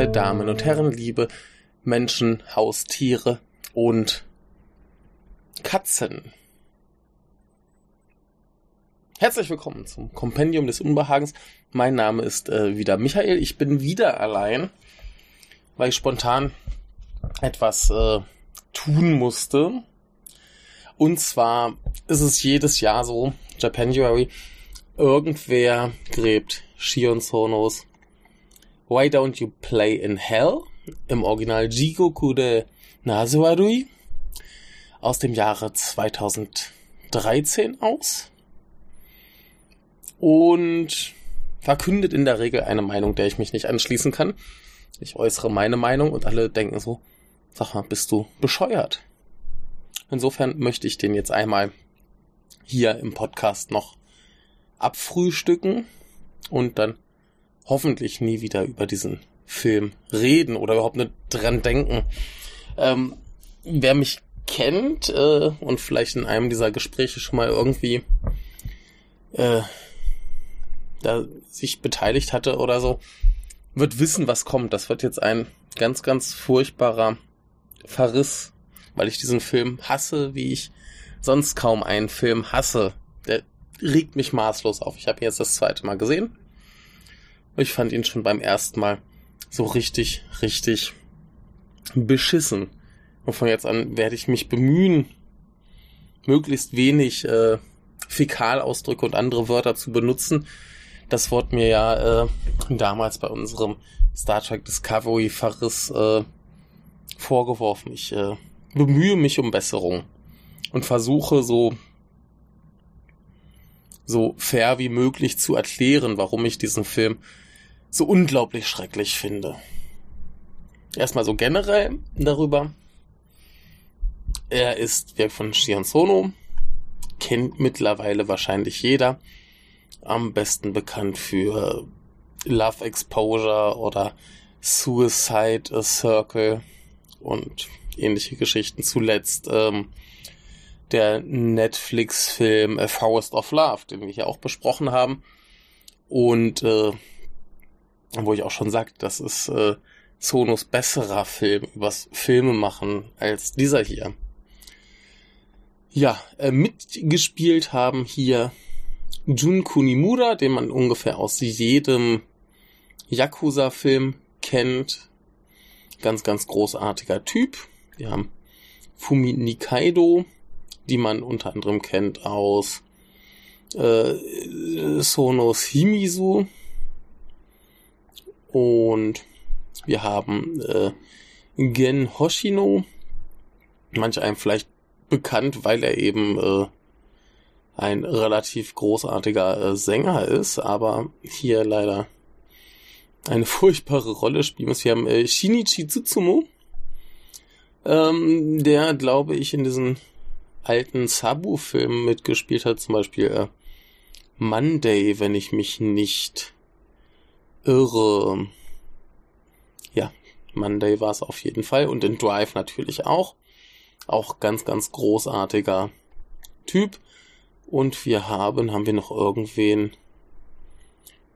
Verehrte Damen und Herren, liebe Menschen, Haustiere und Katzen. Herzlich willkommen zum Kompendium des Unbehagens. Mein Name ist äh, wieder Michael. Ich bin wieder allein, weil ich spontan etwas äh, tun musste. Und zwar ist es jedes Jahr so, Japanuary, irgendwer gräbt Shion Sonos Why Don't You Play in Hell im Original Jigoku de Nasuarui aus dem Jahre 2013 aus und verkündet in der Regel eine Meinung, der ich mich nicht anschließen kann. Ich äußere meine Meinung und alle denken so, sag mal, bist du bescheuert? Insofern möchte ich den jetzt einmal hier im Podcast noch abfrühstücken und dann hoffentlich nie wieder über diesen Film reden oder überhaupt nicht dran denken. Ähm, wer mich kennt äh, und vielleicht in einem dieser Gespräche schon mal irgendwie äh, da sich beteiligt hatte oder so, wird wissen, was kommt. Das wird jetzt ein ganz, ganz furchtbarer Verriss, weil ich diesen Film hasse, wie ich sonst kaum einen Film hasse. Der regt mich maßlos auf. Ich habe ihn jetzt das zweite Mal gesehen. Ich fand ihn schon beim ersten Mal so richtig, richtig beschissen. Und von jetzt an werde ich mich bemühen, möglichst wenig äh, Fäkalausdrücke und andere Wörter zu benutzen. Das wurde mir ja äh, damals bei unserem Star Trek Discovery Verriss äh, vorgeworfen. Ich äh, bemühe mich um Besserung und versuche so so fair wie möglich zu erklären, warum ich diesen Film so unglaublich schrecklich finde. Erstmal so generell darüber. Er ist Werk von Shion Sono, kennt mittlerweile wahrscheinlich jeder. Am besten bekannt für Love Exposure oder Suicide Circle und ähnliche Geschichten. Zuletzt ähm, der Netflix-Film A Forest of Love, den wir hier auch besprochen haben. Und äh, wo ich auch schon sagte, das ist äh, Sonos besserer Film übers Filme machen als dieser hier. Ja, äh, mitgespielt haben hier Jun Kunimura, den man ungefähr aus jedem Yakuza-Film kennt. Ganz, ganz großartiger Typ. Wir haben Fumi Nikaido, die man unter anderem kennt aus äh, Sonos Himisu, und wir haben äh, Gen Hoshino, manch einem vielleicht bekannt, weil er eben äh, ein relativ großartiger äh, Sänger ist, aber hier leider eine furchtbare Rolle spielen muss. Wir haben äh, Shinichi Tsutsumo, ähm, der, glaube ich, in diesen alten Sabu-Filmen mitgespielt hat, zum Beispiel äh, Monday, wenn ich mich nicht irre. Ja, Monday war es auf jeden Fall und in Drive natürlich auch. Auch ganz, ganz großartiger Typ. Und wir haben, haben wir noch irgendwen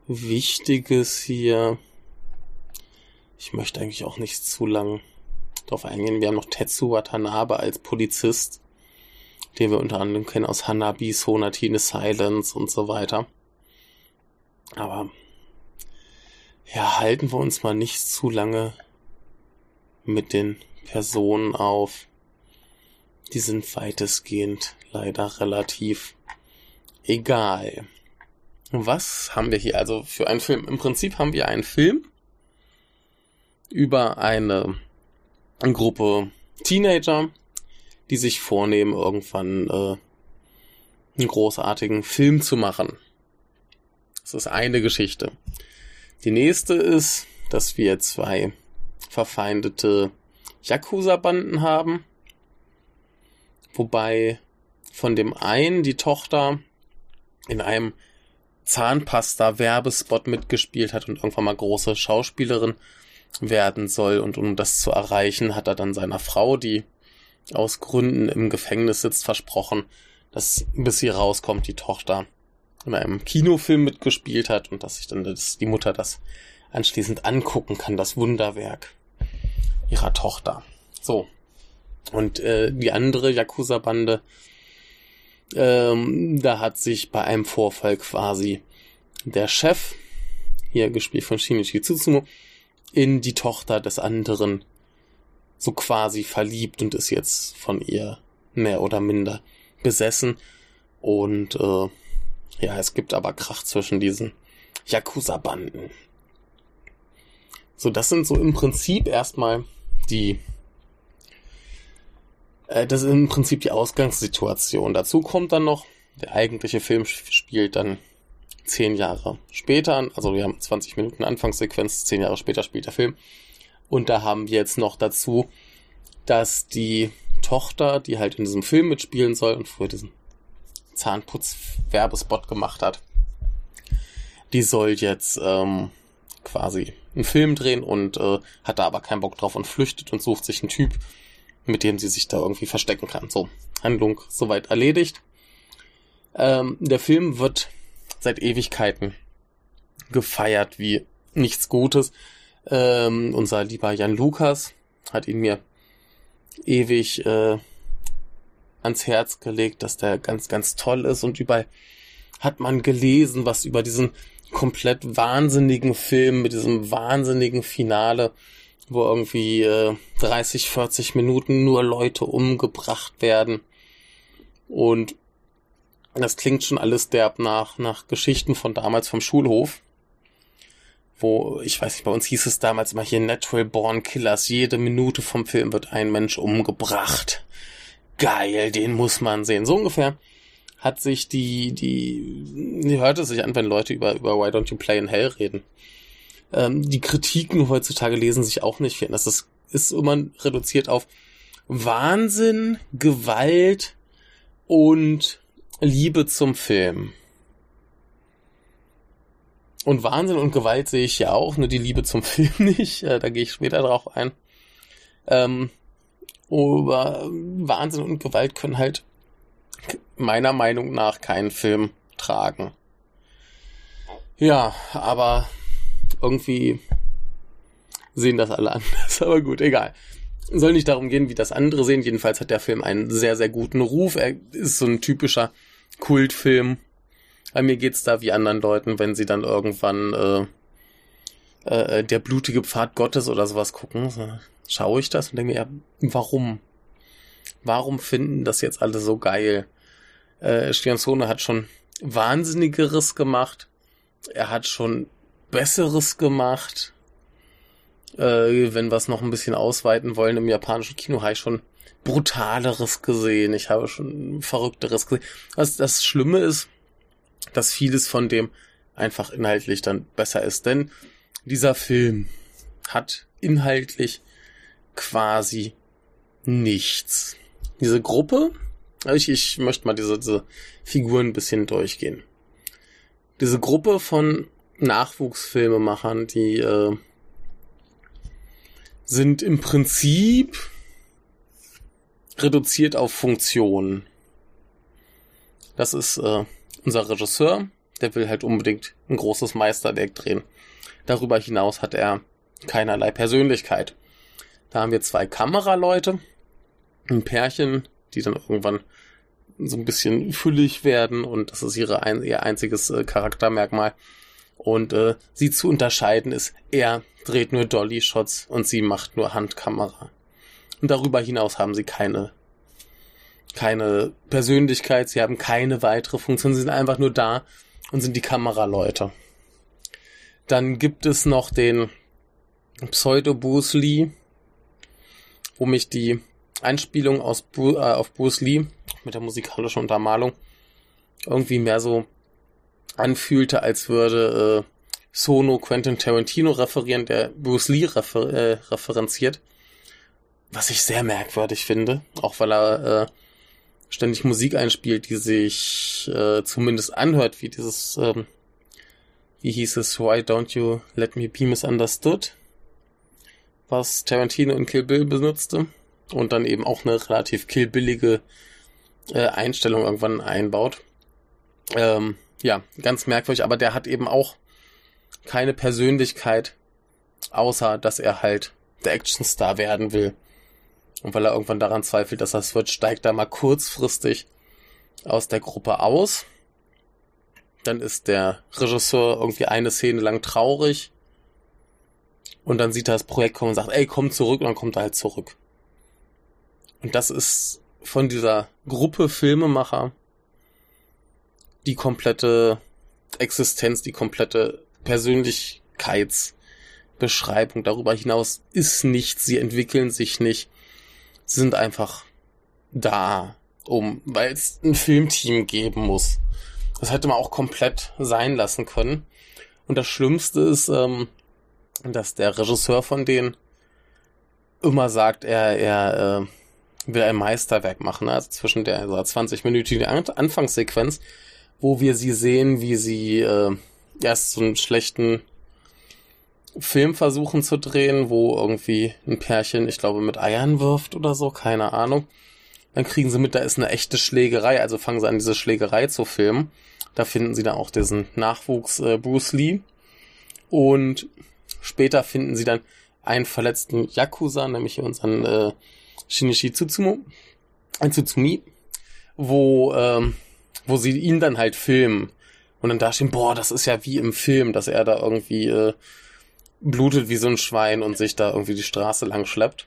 Wichtiges hier? Ich möchte eigentlich auch nicht zu lang drauf eingehen. Wir haben noch Tetsu Watanabe als Polizist, den wir unter anderem kennen aus Hanabi, Sonatine Silence und so weiter. Aber ja, halten wir uns mal nicht zu lange mit den Personen auf. Die sind weitestgehend leider relativ egal. Was haben wir hier also für einen Film? Im Prinzip haben wir einen Film über eine, eine Gruppe Teenager, die sich vornehmen, irgendwann äh, einen großartigen Film zu machen. Das ist eine Geschichte. Die nächste ist, dass wir zwei verfeindete Yakuza-Banden haben. Wobei von dem einen die Tochter in einem Zahnpasta-Werbespot mitgespielt hat und irgendwann mal große Schauspielerin werden soll. Und um das zu erreichen, hat er dann seiner Frau, die aus Gründen im Gefängnis sitzt, versprochen, dass bis sie rauskommt, die Tochter in einem Kinofilm mitgespielt hat und dass sich dann das, die Mutter das anschließend angucken kann, das Wunderwerk ihrer Tochter. So. Und äh, die andere Yakuza-Bande, ähm, da hat sich bei einem Vorfall quasi der Chef, hier gespielt von Shinichi Tsutsumo, in die Tochter des anderen so quasi verliebt und ist jetzt von ihr mehr oder minder besessen. Und äh, ja, es gibt aber Krach zwischen diesen Yakuza-Banden. So, das sind so im Prinzip erstmal die äh, das ist im Prinzip die Ausgangssituation. Dazu kommt dann noch, der eigentliche Film spielt dann zehn Jahre später an. Also wir haben 20 Minuten Anfangssequenz, zehn Jahre später spielt der Film. Und da haben wir jetzt noch dazu, dass die Tochter, die halt in diesem Film mitspielen soll und früher diesen Zahnputz-Werbespot gemacht hat, die soll jetzt ähm, quasi einen Film drehen und äh, hat da aber keinen Bock drauf und flüchtet und sucht sich einen Typ, mit dem sie sich da irgendwie verstecken kann. So, Handlung soweit erledigt. Ähm, der Film wird seit Ewigkeiten gefeiert wie nichts Gutes. Ähm, unser lieber Jan Lukas hat ihn mir ewig äh, ans Herz gelegt, dass der ganz, ganz toll ist und überall hat man gelesen, was über diesen komplett wahnsinnigen Film mit diesem wahnsinnigen Finale wo irgendwie äh, 30, 40 Minuten nur Leute umgebracht werden. Und das klingt schon alles derb nach, nach Geschichten von damals vom Schulhof. Wo, ich weiß nicht, bei uns hieß es damals immer hier Natural Born Killers. Jede Minute vom Film wird ein Mensch umgebracht. Geil, den muss man sehen. So ungefähr hat sich die, die, die hört es sich an, wenn Leute über, über Why Don't You Play in Hell reden. Ähm, die Kritiken heutzutage lesen sich auch nicht viel. Das ist, ist immer reduziert auf Wahnsinn, Gewalt und Liebe zum Film. Und Wahnsinn und Gewalt sehe ich ja auch, nur die Liebe zum Film nicht. Äh, da gehe ich später drauf ein. Ähm, aber Wahnsinn und Gewalt können halt meiner Meinung nach keinen Film tragen. Ja, aber irgendwie sehen das alle anders, aber gut, egal. Soll nicht darum gehen, wie das andere sehen. Jedenfalls hat der Film einen sehr, sehr guten Ruf. Er ist so ein typischer Kultfilm. Bei mir geht's da wie anderen Leuten, wenn sie dann irgendwann äh, äh, der blutige Pfad Gottes oder sowas gucken. Schaue ich das und denke mir, ja, warum? Warum finden das jetzt alle so geil? Äh, Stianzone hat schon Wahnsinnigeres gemacht. Er hat schon Besseres gemacht. Äh, wenn wir es noch ein bisschen ausweiten wollen, im japanischen Kino habe ich schon brutaleres gesehen. Ich habe schon verrückteres gesehen. Was das Schlimme ist, dass vieles von dem einfach inhaltlich dann besser ist. Denn dieser Film hat inhaltlich quasi nichts. Diese Gruppe, ich, ich möchte mal diese, diese Figuren ein bisschen durchgehen. Diese Gruppe von Nachwuchsfilmemachern, die äh, sind im Prinzip reduziert auf Funktion. Das ist äh, unser Regisseur, der will halt unbedingt ein großes Meisterwerk drehen. Darüber hinaus hat er keinerlei Persönlichkeit. Da haben wir zwei Kameraleute, ein Pärchen, die dann irgendwann so ein bisschen füllig werden und das ist ihre ein, ihr einziges äh, Charaktermerkmal. Und äh, sie zu unterscheiden ist, er dreht nur Dolly-Shots und sie macht nur Handkamera. Und darüber hinaus haben sie keine, keine Persönlichkeit, sie haben keine weitere Funktion, sie sind einfach nur da und sind die Kameraleute. Dann gibt es noch den Pseudo Bruce Lee, wo mich die Einspielung aus Bu äh, auf Bruce Lee mit der musikalischen Untermalung irgendwie mehr so anfühlte, als würde äh, Sono Quentin Tarantino referieren, der Bruce Lee refer äh, referenziert. Was ich sehr merkwürdig finde, auch weil er äh, ständig Musik einspielt, die sich äh, zumindest anhört, wie dieses, ähm, wie hieß es, Why Don't You Let Me Be Misunderstood, was Tarantino in Kill Bill benutzte und dann eben auch eine relativ killbillige äh, Einstellung irgendwann einbaut. Ähm, ja, ganz merkwürdig, aber der hat eben auch keine Persönlichkeit außer dass er halt der Actionstar werden will. Und weil er irgendwann daran zweifelt, dass das wird, steigt er mal kurzfristig aus der Gruppe aus. Dann ist der Regisseur irgendwie eine Szene lang traurig. Und dann sieht er das Projekt kommen und sagt, ey, komm zurück. Und dann kommt er halt zurück. Und das ist von dieser Gruppe Filmemacher die komplette Existenz, die komplette Persönlichkeitsbeschreibung. Darüber hinaus ist nichts, sie entwickeln sich nicht. Sind einfach da, um, weil es ein Filmteam geben muss. Das hätte man auch komplett sein lassen können. Und das Schlimmste ist, ähm, dass der Regisseur von denen immer sagt, er, er äh, will ein Meisterwerk machen. Also zwischen der also 20-minütigen Anfangssequenz wo wir sie sehen, wie sie äh, erst so einen schlechten Film versuchen zu drehen, wo irgendwie ein Pärchen, ich glaube, mit Eiern wirft oder so, keine Ahnung. Dann kriegen sie mit, da ist eine echte Schlägerei, also fangen sie an, diese Schlägerei zu filmen. Da finden sie dann auch diesen Nachwuchs äh, Bruce Lee. Und später finden sie dann einen verletzten Yakuza, nämlich unseren äh, Shinichi Tsutsumu, ein Tsutsumi, wo ähm, wo sie ihn dann halt filmen. Und dann da stehen, boah, das ist ja wie im Film, dass er da irgendwie äh, blutet wie so ein Schwein und sich da irgendwie die Straße lang schleppt.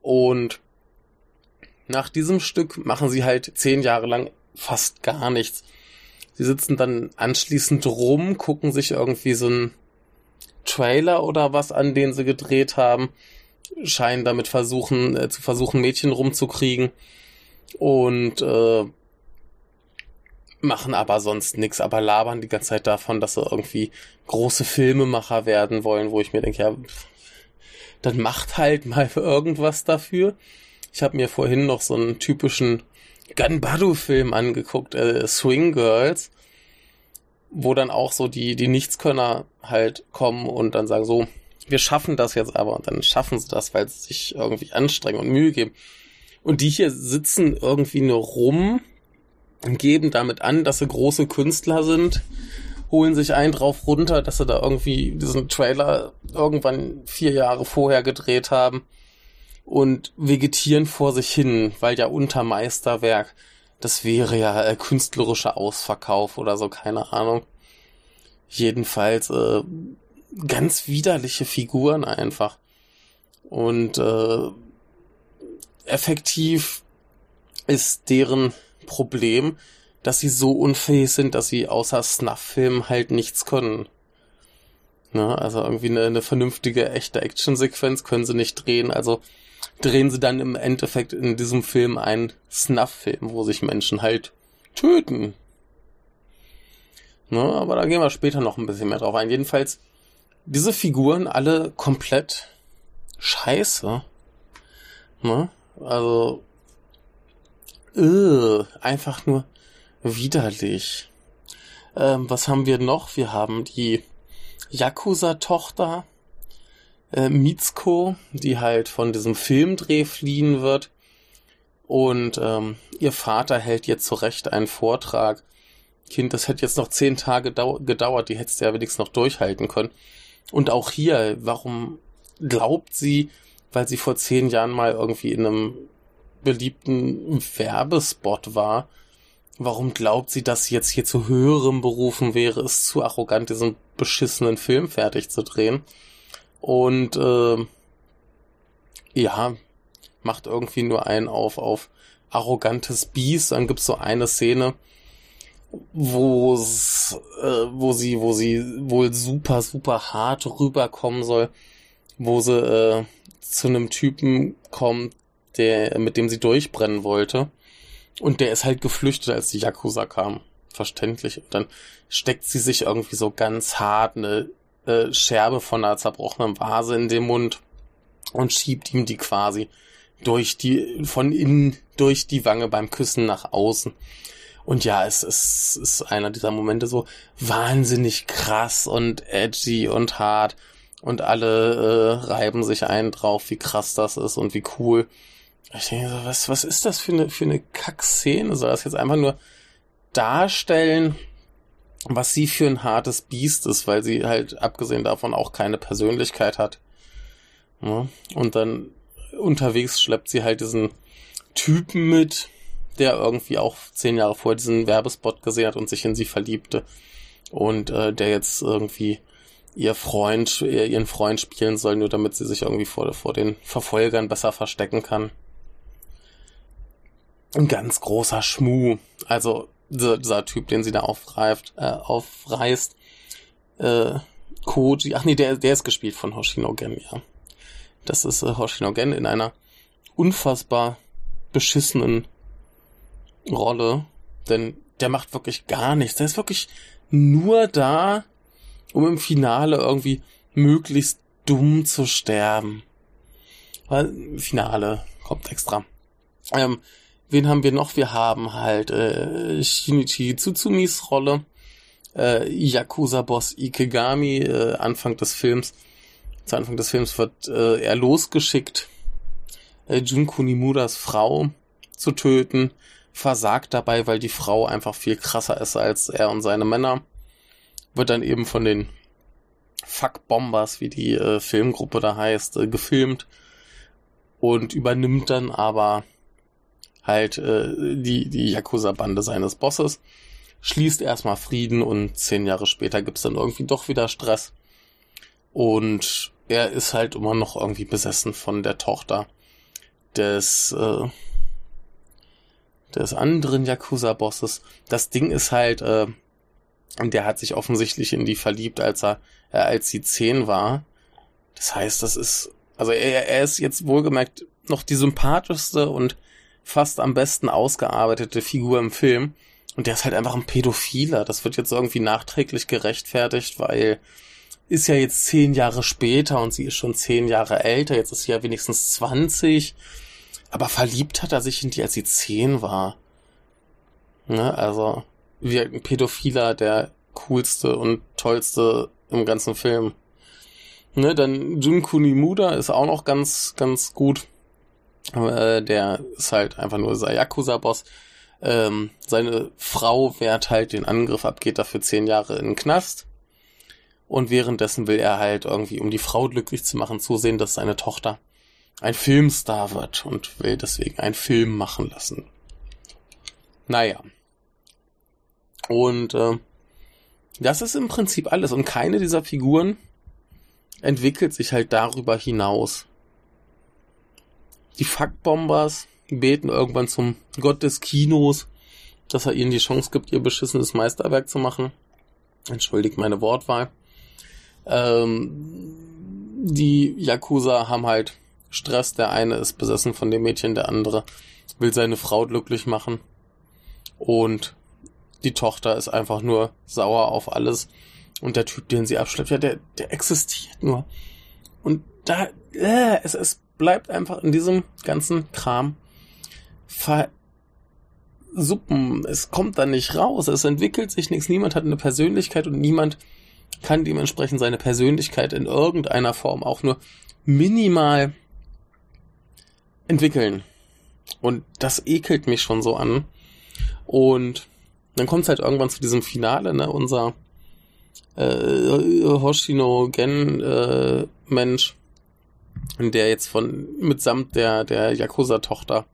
Und nach diesem Stück machen sie halt zehn Jahre lang fast gar nichts. Sie sitzen dann anschließend rum, gucken sich irgendwie so einen Trailer oder was an, den sie gedreht haben, scheinen damit versuchen, äh, zu versuchen, Mädchen rumzukriegen und äh, machen aber sonst nichts, aber labern die ganze Zeit davon, dass sie irgendwie große Filmemacher werden wollen, wo ich mir denke, ja, dann macht halt mal irgendwas dafür. Ich habe mir vorhin noch so einen typischen Gunbadu-Film angeguckt, äh, Swing Girls, wo dann auch so die, die Nichtskönner halt kommen und dann sagen so, wir schaffen das jetzt aber und dann schaffen sie das, weil sie sich irgendwie anstrengen und Mühe geben. Und die hier sitzen irgendwie nur rum geben damit an, dass sie große Künstler sind, holen sich einen drauf runter, dass sie da irgendwie diesen Trailer irgendwann vier Jahre vorher gedreht haben und vegetieren vor sich hin, weil ja unter Meisterwerk, das wäre ja äh, künstlerischer Ausverkauf oder so, keine Ahnung. Jedenfalls äh, ganz widerliche Figuren einfach. Und äh, effektiv ist deren Problem, dass sie so unfähig sind, dass sie außer Snuff-Filmen halt nichts können. Ne? Also irgendwie eine, eine vernünftige, echte Actionsequenz können sie nicht drehen. Also drehen sie dann im Endeffekt in diesem Film einen Snuff-Film, wo sich Menschen halt töten. Ne? Aber da gehen wir später noch ein bisschen mehr drauf ein. Jedenfalls, diese Figuren alle komplett scheiße. Ne? Also, Ugh, einfach nur widerlich. Ähm, was haben wir noch? Wir haben die Yakuza-Tochter äh, Mitsuko, die halt von diesem Filmdreh fliehen wird. Und ähm, ihr Vater hält jetzt zurecht einen Vortrag. Kind, das hätte jetzt noch zehn Tage gedauert, die hättest du ja wenigstens noch durchhalten können. Und auch hier, warum glaubt sie, weil sie vor zehn Jahren mal irgendwie in einem beliebten Werbespot war. Warum glaubt sie, dass sie jetzt hier zu höherem berufen wäre? Ist zu arrogant, diesen beschissenen Film fertig zu drehen. Und äh, ja, macht irgendwie nur einen auf, auf arrogantes Biest. Dann gibt's so eine Szene, wo äh, wo sie, wo sie wohl super, super hart rüberkommen soll, wo sie äh, zu einem Typen kommt, der, mit dem sie durchbrennen wollte. Und der ist halt geflüchtet, als die Yakuza kam. Verständlich. Und dann steckt sie sich irgendwie so ganz hart eine äh, Scherbe von einer zerbrochenen Vase in den Mund und schiebt ihm die quasi durch die, von innen durch die Wange beim Küssen nach außen. Und ja, es, es ist einer dieser Momente so wahnsinnig krass und edgy und hart. Und alle äh, reiben sich ein drauf, wie krass das ist und wie cool. Ich denke so, was, was ist das für eine, für eine Kack-Szene? Soll das jetzt einfach nur darstellen, was sie für ein hartes Biest ist, weil sie halt abgesehen davon auch keine Persönlichkeit hat. Ja, und dann unterwegs schleppt sie halt diesen Typen mit, der irgendwie auch zehn Jahre vorher diesen Werbespot gesehen hat und sich in sie verliebte. Und äh, der jetzt irgendwie ihr Freund, ihren Freund spielen soll, nur damit sie sich irgendwie vor, vor den Verfolgern besser verstecken kann. Ein ganz großer Schmuh. Also dieser, Typ, den sie da aufgreift, äh, aufreißt. Äh, Koji, ach nee, der, der ist gespielt von Hoshinogen, ja. Das ist äh, Hoshinogen in einer unfassbar beschissenen Rolle, denn der macht wirklich gar nichts. Der ist wirklich nur da, um im Finale irgendwie möglichst dumm zu sterben. Weil Finale kommt extra. Ähm, wen haben wir noch? Wir haben halt äh, Shinichi Tsutsumis Rolle, äh, Yakuza-Boss Ikegami, äh, Anfang des Films. Zu Anfang des Films wird äh, er losgeschickt, äh, Junko Nimuras Frau zu töten, versagt dabei, weil die Frau einfach viel krasser ist als er und seine Männer. Wird dann eben von den Fuck Bombers, wie die äh, Filmgruppe da heißt, äh, gefilmt und übernimmt dann aber halt äh, die, die Yakuza-Bande seines Bosses, schließt erstmal Frieden und zehn Jahre später gibt's dann irgendwie doch wieder Stress. Und er ist halt immer noch irgendwie besessen von der Tochter des, äh, des anderen Yakuza-Bosses. Das Ding ist halt, äh, der hat sich offensichtlich in die verliebt, als er, äh, als sie zehn war. Das heißt, das ist, also er, er ist jetzt wohlgemerkt noch die sympathischste und fast am besten ausgearbeitete Figur im Film. Und der ist halt einfach ein Pädophiler. Das wird jetzt irgendwie nachträglich gerechtfertigt, weil ist ja jetzt zehn Jahre später und sie ist schon zehn Jahre älter. Jetzt ist sie ja wenigstens 20. Aber verliebt hat er sich in die, als sie zehn war. Ne, also, wie ein Pädophiler der coolste und tollste im ganzen Film. Ne, dann Jun Kunimuda ist auch noch ganz, ganz gut. Äh, der ist halt einfach nur dieser Yakuza-Boss. Ähm, seine Frau wehrt halt den Angriff ab, geht dafür zehn Jahre in den Knast. Und währenddessen will er halt irgendwie, um die Frau glücklich zu machen, zusehen, dass seine Tochter ein Filmstar wird und will deswegen einen Film machen lassen. Naja. Und äh, das ist im Prinzip alles. Und keine dieser Figuren entwickelt sich halt darüber hinaus. Die Fuckbombers beten irgendwann zum Gott des Kinos, dass er ihnen die Chance gibt, ihr beschissenes Meisterwerk zu machen. Entschuldigt meine Wortwahl. Ähm, die Yakuza haben halt Stress. Der eine ist besessen von dem Mädchen, der andere will seine Frau glücklich machen. Und die Tochter ist einfach nur sauer auf alles. Und der Typ, den sie abschleppt, ja, der, der existiert nur. Und da, äh, es, es bleibt einfach in diesem ganzen Kram versuppen. Es kommt da nicht raus. Es entwickelt sich nichts. Niemand hat eine Persönlichkeit und niemand kann dementsprechend seine Persönlichkeit in irgendeiner Form auch nur minimal entwickeln. Und das ekelt mich schon so an. Und dann kommt es halt irgendwann zu diesem Finale, ne? Unser äh, Hoshino Gen äh, Mensch der jetzt von mitsamt der, der Yakuza-Tochter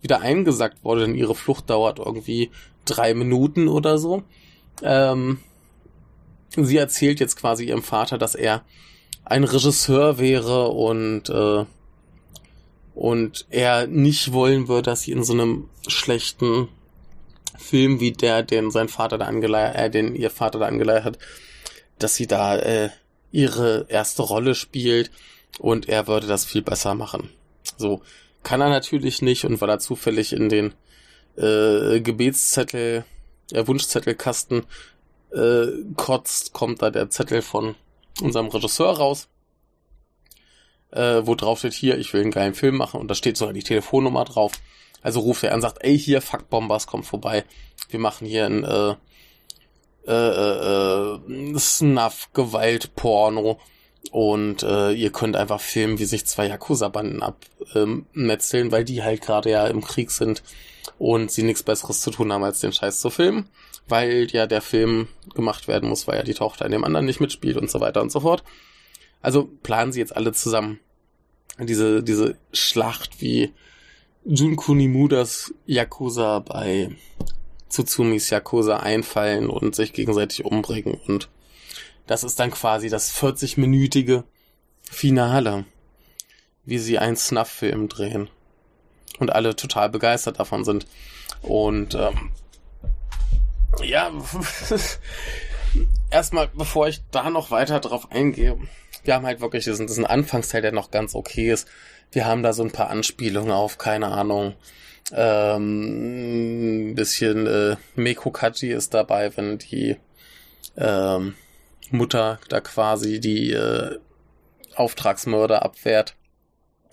wieder eingesackt wurde, denn ihre Flucht dauert irgendwie drei Minuten oder so. Ähm, sie erzählt jetzt quasi ihrem Vater, dass er ein Regisseur wäre und äh, und er nicht wollen würde, dass sie in so einem schlechten Film wie der, den sein Vater da angeleiert, äh, den ihr Vater da angeleiert hat, dass sie da äh, ihre erste Rolle spielt und er würde das viel besser machen. So kann er natürlich nicht und weil er zufällig in den äh, Gebetszettel, äh, Wunschzettelkasten äh, kotzt, kommt da der Zettel von unserem Regisseur raus, äh, wo drauf steht, hier, ich will einen geilen Film machen und da steht sogar die Telefonnummer drauf. Also ruft er an und sagt, ey, hier, Fuck Bombers, kommt vorbei. Wir machen hier ein äh, äh, äh, Snuff-Gewalt-Porno Und äh, ihr könnt einfach filmen, wie sich zwei Yakuza-Banden abmetzeln, ähm, weil die halt gerade ja im Krieg sind und sie nichts Besseres zu tun haben, als den Scheiß zu filmen, weil ja der Film gemacht werden muss, weil ja die Tochter in dem anderen nicht mitspielt und so weiter und so fort. Also planen sie jetzt alle zusammen diese, diese Schlacht, wie Jun Kunimudas Yakuza bei Tsutsumis Yakuza einfallen und sich gegenseitig umbringen und das ist dann quasi das 40-minütige Finale, wie sie einen Snuff-Film drehen und alle total begeistert davon sind. Und ähm, ja, erstmal, bevor ich da noch weiter drauf eingehe, wir haben halt wirklich diesen, diesen Anfangsteil, der noch ganz okay ist. Wir haben da so ein paar Anspielungen auf, keine Ahnung, ähm, ein bisschen äh, Mekokaji ist dabei, wenn die ähm, Mutter da quasi die äh, Auftragsmörder abwehrt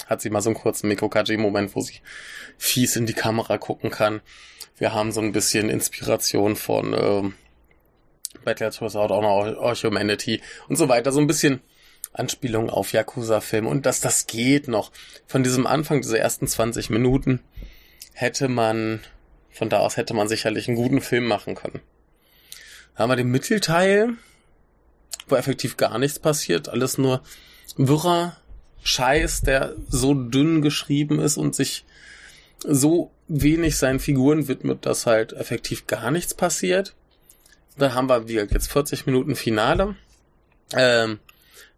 hat sie mal so einen kurzen Mikokaji-Moment, wo sie fies in die Kamera gucken kann. Wir haben so ein bisschen Inspiration von ähm, Battle Out auch noch Orch-Humanity und so weiter. So ein bisschen Anspielung auf Yakuza-Film. Und dass das geht noch. Von diesem Anfang, dieser ersten 20 Minuten, hätte man, von da aus hätte man sicherlich einen guten Film machen können. Da haben wir den Mittelteil, wo effektiv gar nichts passiert, alles nur wirrer Scheiß, der so dünn geschrieben ist und sich so wenig seinen Figuren widmet, dass halt effektiv gar nichts passiert. Da haben wir wie jetzt 40 Minuten Finale. Ähm,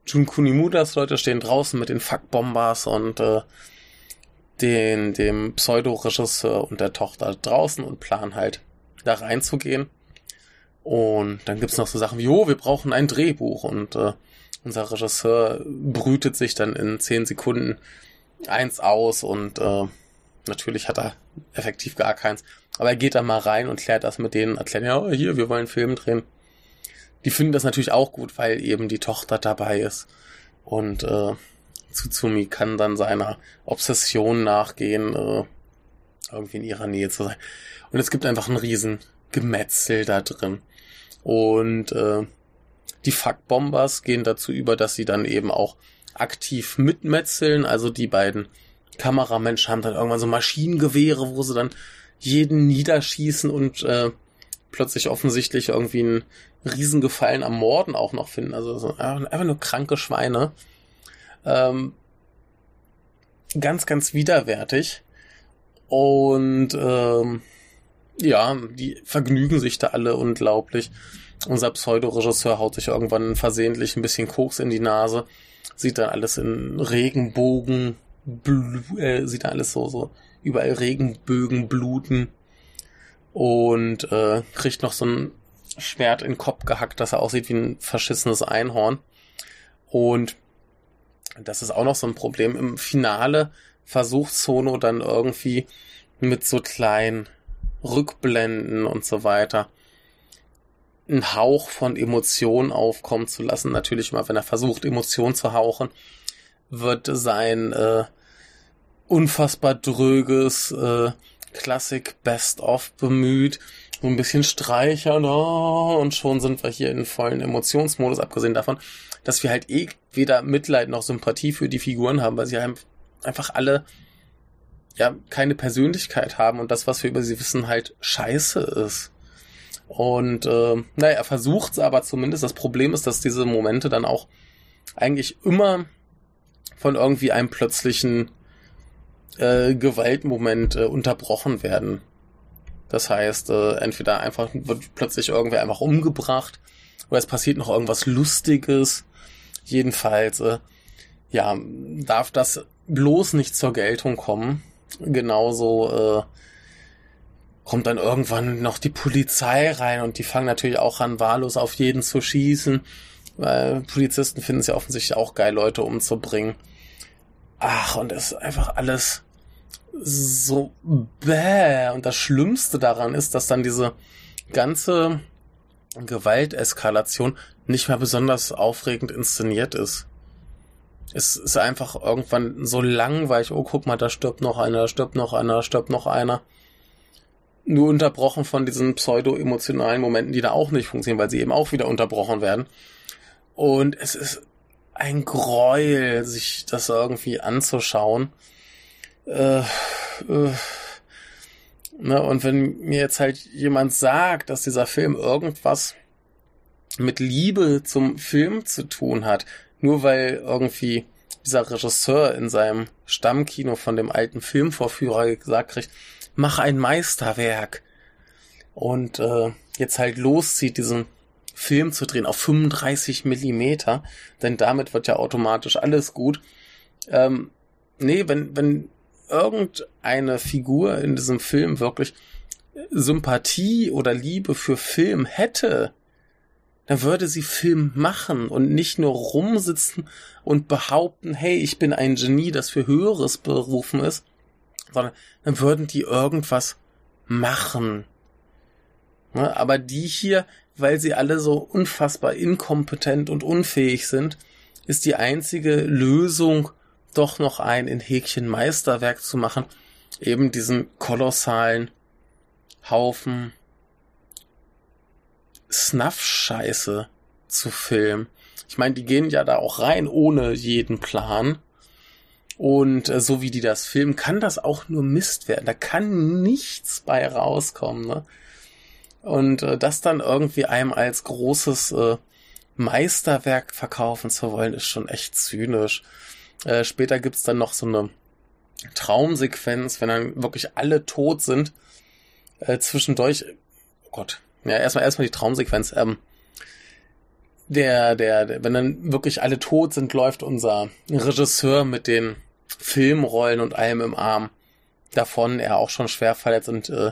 Jun Kunimudas Leute stehen draußen mit den Fuckbombers und äh, den, dem Pseudo-Regisseur und der Tochter draußen und planen halt da reinzugehen. Und dann gibt's noch so Sachen wie, oh, wir brauchen ein Drehbuch und äh, unser Regisseur brütet sich dann in zehn Sekunden eins aus und äh, natürlich hat er effektiv gar keins. Aber er geht dann mal rein und klärt das mit denen, erklärt, ja, hier, wir wollen einen Film drehen. Die finden das natürlich auch gut, weil eben die Tochter dabei ist. Und äh, Tsutsumi kann dann seiner Obsession nachgehen, äh, irgendwie in ihrer Nähe zu sein. Und es gibt einfach ein riesen Gemetzel da drin. Und äh, die Fuckbombers gehen dazu über, dass sie dann eben auch aktiv mitmetzeln. Also die beiden Kameramenschen haben dann irgendwann so Maschinengewehre, wo sie dann jeden niederschießen und äh, plötzlich offensichtlich irgendwie einen Riesengefallen am Morden auch noch finden. Also so, einfach nur kranke Schweine. Ähm, ganz, ganz widerwärtig. Und ähm, ja, die vergnügen sich da alle unglaublich. Unser Pseudoregisseur haut sich irgendwann versehentlich ein bisschen Koks in die Nase, sieht dann alles in Regenbogen, äh, sieht dann alles so, so überall Regenbögen bluten und äh, kriegt noch so ein Schwert in den Kopf gehackt, dass er aussieht wie ein verschissenes Einhorn. Und das ist auch noch so ein Problem. Im Finale versucht Sono dann irgendwie mit so kleinen Rückblenden und so weiter einen Hauch von Emotion aufkommen zu lassen. Natürlich mal, wenn er versucht, Emotion zu hauchen, wird sein äh, unfassbar dröges äh, Klassik Best-of bemüht. So ein bisschen streichern oh, und schon sind wir hier in vollen Emotionsmodus, abgesehen davon, dass wir halt eh weder Mitleid noch Sympathie für die Figuren haben, weil sie einfach alle ja keine Persönlichkeit haben und das, was wir über sie wissen, halt scheiße ist. Und äh, naja, er versucht es aber zumindest. Das Problem ist, dass diese Momente dann auch eigentlich immer von irgendwie einem plötzlichen äh, Gewaltmoment äh, unterbrochen werden. Das heißt, äh, entweder einfach wird plötzlich irgendwer einfach umgebracht oder es passiert noch irgendwas Lustiges. Jedenfalls, äh, ja, darf das bloß nicht zur Geltung kommen. Genauso äh, kommt dann irgendwann noch die Polizei rein und die fangen natürlich auch an, wahllos auf jeden zu schießen. Weil Polizisten finden es ja offensichtlich auch geil, Leute umzubringen. Ach, und es ist einfach alles so bäh. Und das Schlimmste daran ist, dass dann diese ganze Gewalteskalation nicht mehr besonders aufregend inszeniert ist. Es ist einfach irgendwann so langweilig, oh guck mal, da stirbt noch einer, da stirbt noch einer, da stirbt noch einer nur unterbrochen von diesen pseudo-emotionalen Momenten, die da auch nicht funktionieren, weil sie eben auch wieder unterbrochen werden. Und es ist ein Gräuel, sich das irgendwie anzuschauen. Äh, äh, ne, und wenn mir jetzt halt jemand sagt, dass dieser Film irgendwas mit Liebe zum Film zu tun hat, nur weil irgendwie dieser Regisseur in seinem Stammkino von dem alten Filmvorführer gesagt kriegt, mach ein Meisterwerk. Und äh, jetzt halt loszieht, diesen Film zu drehen auf 35 Millimeter, denn damit wird ja automatisch alles gut. Ähm, nee, wenn, wenn irgendeine Figur in diesem Film wirklich Sympathie oder Liebe für Film hätte, dann würde sie Film machen und nicht nur rumsitzen und behaupten, hey, ich bin ein Genie, das für Höheres berufen ist, sondern dann würden die irgendwas machen. Ne, aber die hier, weil sie alle so unfassbar inkompetent und unfähig sind, ist die einzige Lösung, doch noch ein in Häkchen Meisterwerk zu machen, eben diesen kolossalen Haufen Snuff-Scheiße zu filmen. Ich meine, die gehen ja da auch rein ohne jeden Plan. Und äh, so wie die das filmen, kann das auch nur Mist werden. Da kann nichts bei rauskommen. Ne? Und äh, das dann irgendwie einem als großes äh, Meisterwerk verkaufen zu wollen, ist schon echt zynisch. Äh, später gibt's dann noch so eine Traumsequenz, wenn dann wirklich alle tot sind. Äh, zwischendurch, oh Gott, ja, erstmal erstmal die Traumsequenz. Ähm, der, der, der, wenn dann wirklich alle tot sind, läuft unser Regisseur mit den Filmrollen und allem im Arm davon, er auch schon schwer verletzt und äh,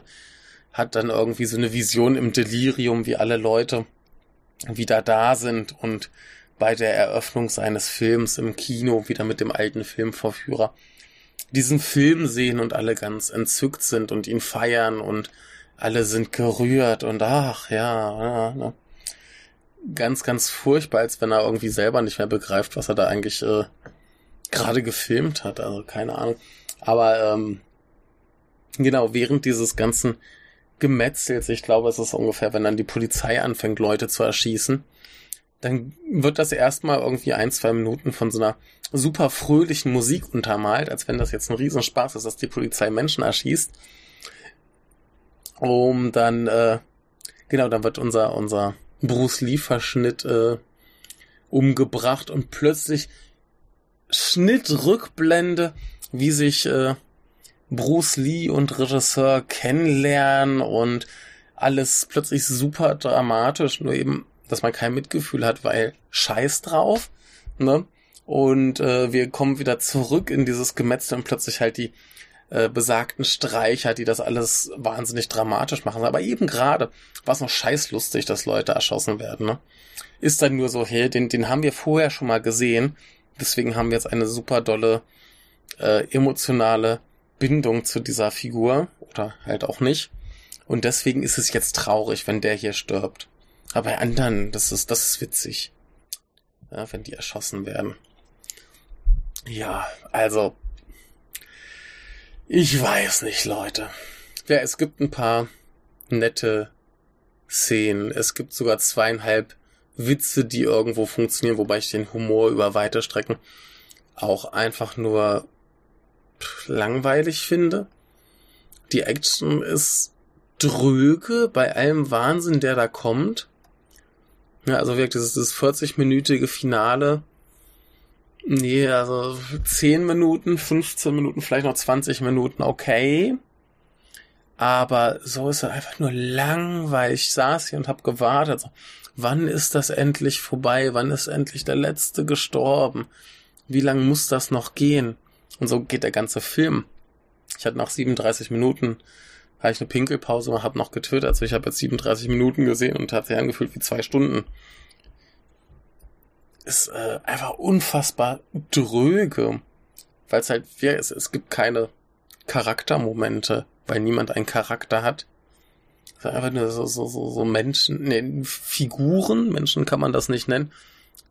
hat dann irgendwie so eine Vision im Delirium, wie alle Leute wieder da sind und bei der Eröffnung seines Films im Kino wieder mit dem alten Filmvorführer diesen Film sehen und alle ganz entzückt sind und ihn feiern und alle sind gerührt und ach ja, ja ne. ganz, ganz furchtbar, als wenn er irgendwie selber nicht mehr begreift, was er da eigentlich äh, gerade gefilmt hat. Also keine Ahnung. Aber ähm, genau, während dieses ganzen Gemetzels, ich glaube, es ist ungefähr, wenn dann die Polizei anfängt, Leute zu erschießen, dann wird das erstmal irgendwie ein, zwei Minuten von so einer super fröhlichen Musik untermalt, als wenn das jetzt ein Riesenspaß ist, dass die Polizei Menschen erschießt. Um dann, äh, genau, dann wird unser, unser Bruce Lee-Verschnitt äh, umgebracht und plötzlich Schnitt, Rückblende, wie sich äh, Bruce Lee und Regisseur kennenlernen und alles plötzlich super dramatisch, nur eben dass man kein Mitgefühl hat, weil scheiß drauf, ne? Und äh, wir kommen wieder zurück in dieses Gemetzel und plötzlich halt die äh, besagten Streicher, die das alles wahnsinnig dramatisch machen. Aber eben gerade war es noch scheißlustig, dass Leute erschossen werden, ne? Ist dann nur so, hey, den, den haben wir vorher schon mal gesehen. Deswegen haben wir jetzt eine super dolle äh, emotionale Bindung zu dieser Figur oder halt auch nicht. Und deswegen ist es jetzt traurig, wenn der hier stirbt. Aber bei anderen, das ist, das ist witzig. Ja, wenn die erschossen werden. Ja, also. Ich weiß nicht, Leute. Ja, es gibt ein paar nette Szenen. Es gibt sogar zweieinhalb Witze, die irgendwo funktionieren, wobei ich den Humor über weite Strecken auch einfach nur langweilig finde. Die Action ist dröge bei allem Wahnsinn, der da kommt. Ja, also wirklich, das ist das 40-minütige Finale. Nee, also 10 Minuten, 15 Minuten, vielleicht noch 20 Minuten, okay. Aber so ist es einfach nur langweilig. Ich saß hier und hab gewartet. So, wann ist das endlich vorbei? Wann ist endlich der Letzte gestorben? Wie lang muss das noch gehen? Und so geht der ganze Film. Ich hatte nach 37 Minuten habe ich eine Pinkelpause und habe noch getötet. Also ich habe jetzt 37 Minuten gesehen und hat sich angefühlt wie zwei Stunden. Ist äh, einfach unfassbar dröge. Weil es halt, ja, es, es gibt keine Charaktermomente, weil niemand einen Charakter hat. Es ist einfach nur so, so, so, so Menschen, nee, Figuren, Menschen kann man das nicht nennen,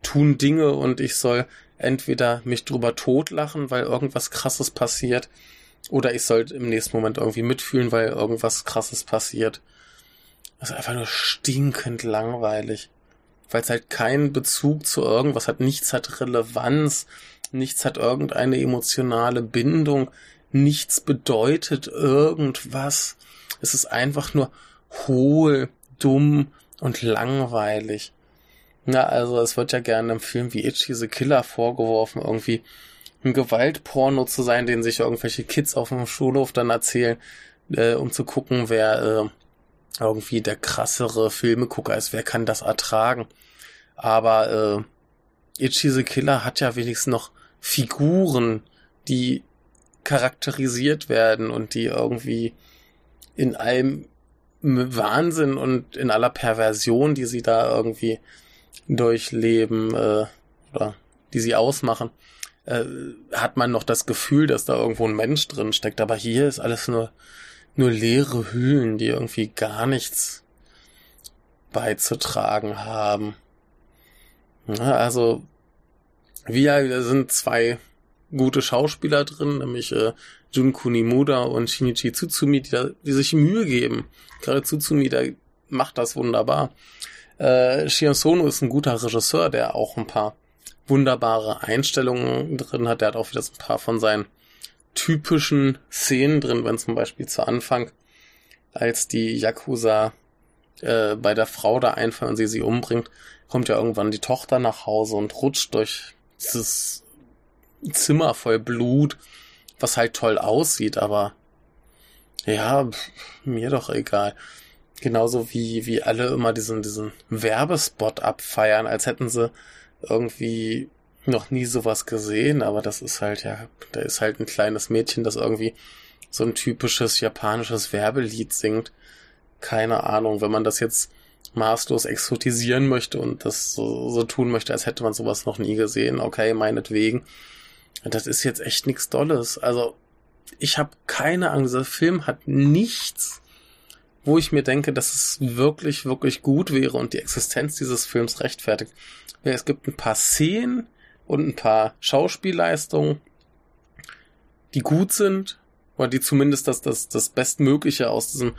tun Dinge und ich soll entweder mich drüber totlachen, weil irgendwas krasses passiert, oder ich sollte im nächsten Moment irgendwie mitfühlen, weil irgendwas krasses passiert. Das ist einfach nur stinkend langweilig. Weil es halt keinen Bezug zu irgendwas hat, nichts hat Relevanz, nichts hat irgendeine emotionale Bindung, nichts bedeutet irgendwas. Es ist einfach nur hohl, dumm und langweilig. Na, also es wird ja gerne im Film wie Itchy the Killer vorgeworfen, irgendwie ein Gewaltporno zu sein, den sich irgendwelche Kids auf dem Schulhof dann erzählen, äh, um zu gucken, wer äh, irgendwie der krassere Filmegucker ist, wer kann das ertragen. Aber äh, Itchy the Killer hat ja wenigstens noch Figuren, die charakterisiert werden und die irgendwie in allem Wahnsinn und in aller Perversion, die sie da irgendwie durchleben äh, oder die sie ausmachen, äh, hat man noch das Gefühl, dass da irgendwo ein Mensch drin steckt. Aber hier ist alles nur, nur leere Hüllen, die irgendwie gar nichts beizutragen haben. Ja, also, wir sind zwei gute Schauspieler drin, nämlich äh, Jun Kunimuda und Shinichi Tsutsumi, die, da, die sich Mühe geben. Gerade Tsutsumi, der macht das wunderbar. Äh, Shion Sono ist ein guter Regisseur, der auch ein paar wunderbare Einstellungen drin hat. Der hat auch wieder ein paar von seinen typischen Szenen drin, wenn zum Beispiel zu Anfang, als die Yakuza äh, bei der Frau da einfallen und sie sie umbringt, kommt ja irgendwann die Tochter nach Hause und rutscht durch dieses Zimmer voll Blut, was halt toll aussieht, aber ja, mir doch egal. Genauso wie, wie alle immer diesen, diesen Werbespot abfeiern, als hätten sie irgendwie noch nie sowas gesehen, aber das ist halt, ja, da ist halt ein kleines Mädchen, das irgendwie so ein typisches japanisches Werbelied singt. Keine Ahnung, wenn man das jetzt maßlos exotisieren möchte und das so, so tun möchte, als hätte man sowas noch nie gesehen, okay, meinetwegen. Das ist jetzt echt nichts Dolles. Also, ich habe keine Angst. Dieser Film hat nichts, wo ich mir denke, dass es wirklich, wirklich gut wäre und die Existenz dieses Films rechtfertigt. Ja, es gibt ein paar Szenen und ein paar Schauspielleistungen, die gut sind, oder die zumindest das, das, das Bestmögliche aus diesem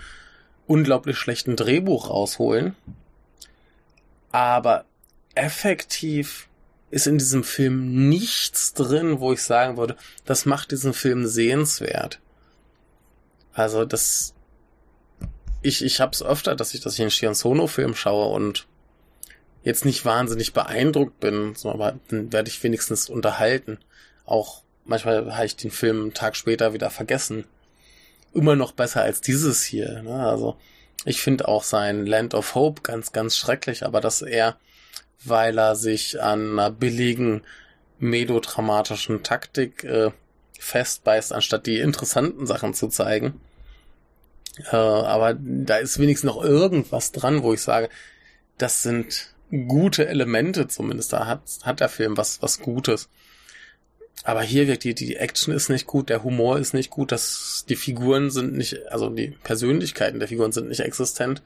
unglaublich schlechten Drehbuch rausholen. Aber effektiv ist in diesem Film nichts drin, wo ich sagen würde, das macht diesen Film sehenswert. Also das, ich, ich hab's öfter, dass ich, dass ich einen Shion Sono Film schaue und jetzt nicht wahnsinnig beeindruckt bin, aber dann werde ich wenigstens unterhalten. Auch manchmal habe ich den Film einen Tag später wieder vergessen. Immer noch besser als dieses hier. Ne? Also ich finde auch sein Land of Hope ganz, ganz schrecklich, aber das eher weil er sich an einer billigen melodramatischen Taktik äh, festbeißt, anstatt die interessanten Sachen zu zeigen. Äh, aber da ist wenigstens noch irgendwas dran, wo ich sage, das sind gute Elemente zumindest. Da hat, hat der Film was, was Gutes. Aber hier wirkt die, die Action ist nicht gut, der Humor ist nicht gut, das, die Figuren sind nicht, also die Persönlichkeiten der Figuren sind nicht existent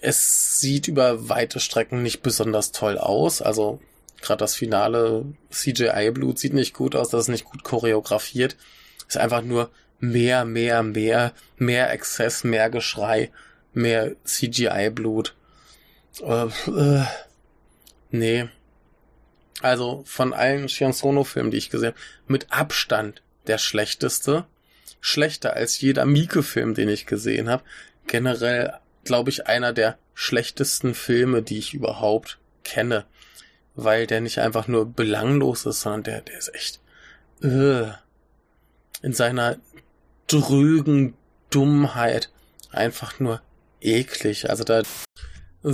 es sieht über weite Strecken nicht besonders toll aus. Also gerade das finale CGI-Blut sieht nicht gut aus, das ist nicht gut choreografiert. Ist einfach nur mehr, mehr, mehr, mehr Exzess, mehr Geschrei, mehr CGI-Blut. Äh, äh, nee. Also von allen Shion Sono-Filmen, die ich gesehen habe, mit Abstand der schlechteste. Schlechter als jeder Mieke-Film, den ich gesehen habe. Generell glaube ich, einer der schlechtesten Filme, die ich überhaupt kenne. Weil der nicht einfach nur belanglos ist, sondern der, der ist echt äh, in seiner drögen Dummheit einfach nur eklig. Also da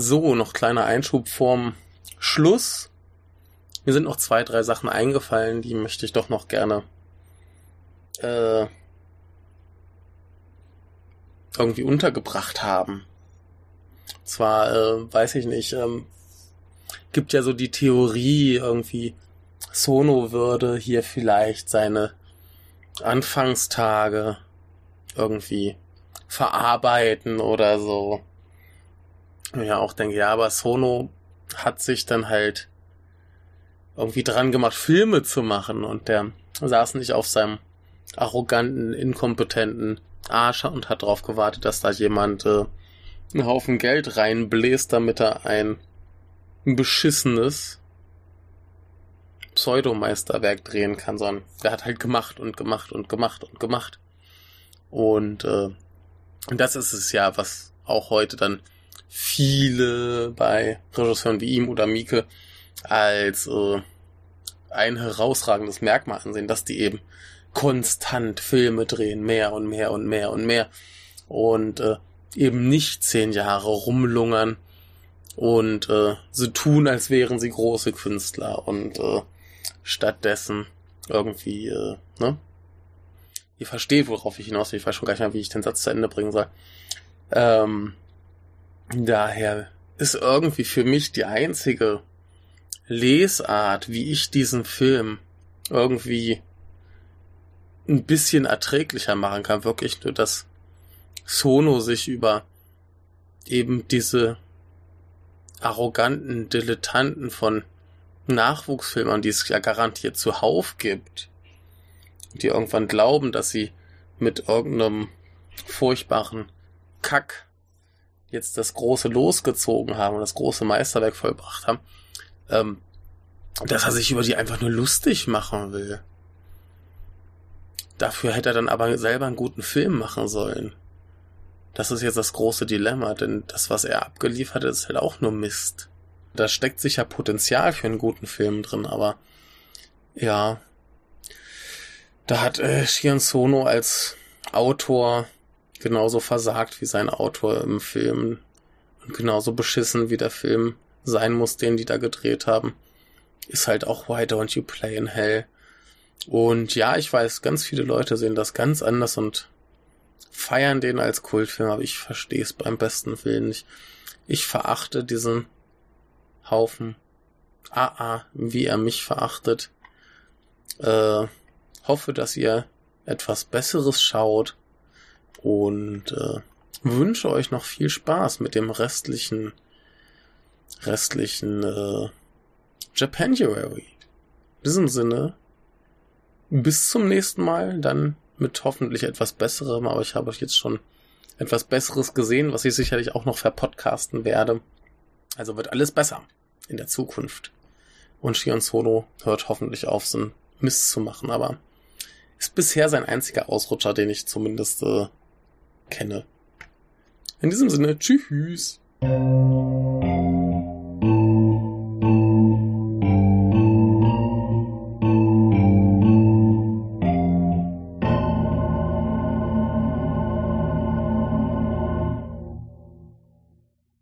so noch kleiner Einschub vorm Schluss. Mir sind noch zwei, drei Sachen eingefallen, die möchte ich doch noch gerne äh, irgendwie untergebracht haben. Zwar, äh, weiß ich nicht, ähm, gibt ja so die Theorie, irgendwie, Sono würde hier vielleicht seine Anfangstage irgendwie verarbeiten oder so. Ja, auch denke, ja, aber Sono hat sich dann halt irgendwie dran gemacht, Filme zu machen und der saß nicht auf seinem arroganten, inkompetenten Arsch und hat darauf gewartet, dass da jemand äh, einen Haufen Geld reinbläst, damit er ein ein beschissenes Pseudomeisterwerk drehen kann, sondern der hat halt gemacht und gemacht und gemacht und gemacht. Und äh, das ist es ja, was auch heute dann viele bei Regisseuren wie ihm oder Mieke als äh, ein herausragendes Merkmal ansehen, dass die eben konstant Filme drehen, mehr und mehr und mehr und mehr und äh, eben nicht zehn Jahre rumlungern und äh, so tun, als wären sie große Künstler und äh, stattdessen irgendwie, äh, ne? Ihr versteht, worauf ich hinaus will. Ich weiß schon gar nicht mehr, wie ich den Satz zu Ende bringen soll. Ähm, daher ist irgendwie für mich die einzige Lesart, wie ich diesen Film irgendwie ein bisschen erträglicher machen kann, wirklich nur, dass Sono sich über eben diese arroganten Dilettanten von Nachwuchsfilmern, die es ja garantiert zuhauf gibt, die irgendwann glauben, dass sie mit irgendeinem furchtbaren Kack jetzt das große losgezogen haben und das große Meisterwerk vollbracht haben, ähm, dass er sich über die einfach nur lustig machen will. Dafür hätte er dann aber selber einen guten Film machen sollen. Das ist jetzt das große Dilemma, denn das, was er abgeliefert hat, ist halt auch nur Mist. Da steckt sicher Potenzial für einen guten Film drin, aber ja, da hat äh, Shion Sono als Autor genauso versagt wie sein Autor im Film und genauso beschissen wie der Film sein muss, den die da gedreht haben. Ist halt auch Why Don't You Play in Hell. Und ja, ich weiß, ganz viele Leute sehen das ganz anders und feiern den als Kultfilm, aber ich verstehe es beim besten Willen nicht. Ich verachte diesen Haufen AA, wie er mich verachtet. Äh, hoffe, dass ihr etwas Besseres schaut und äh, wünsche euch noch viel Spaß mit dem restlichen restlichen äh, Japanuary. In diesem Sinne, bis zum nächsten Mal, dann mit hoffentlich etwas Besserem, aber ich habe euch jetzt schon etwas Besseres gesehen, was ich sicherlich auch noch verpodcasten werde. Also wird alles besser in der Zukunft. Und Shion Solo hört hoffentlich auf, so einen Mist zu machen, aber ist bisher sein einziger Ausrutscher, den ich zumindest äh, kenne. In diesem Sinne, tschüss.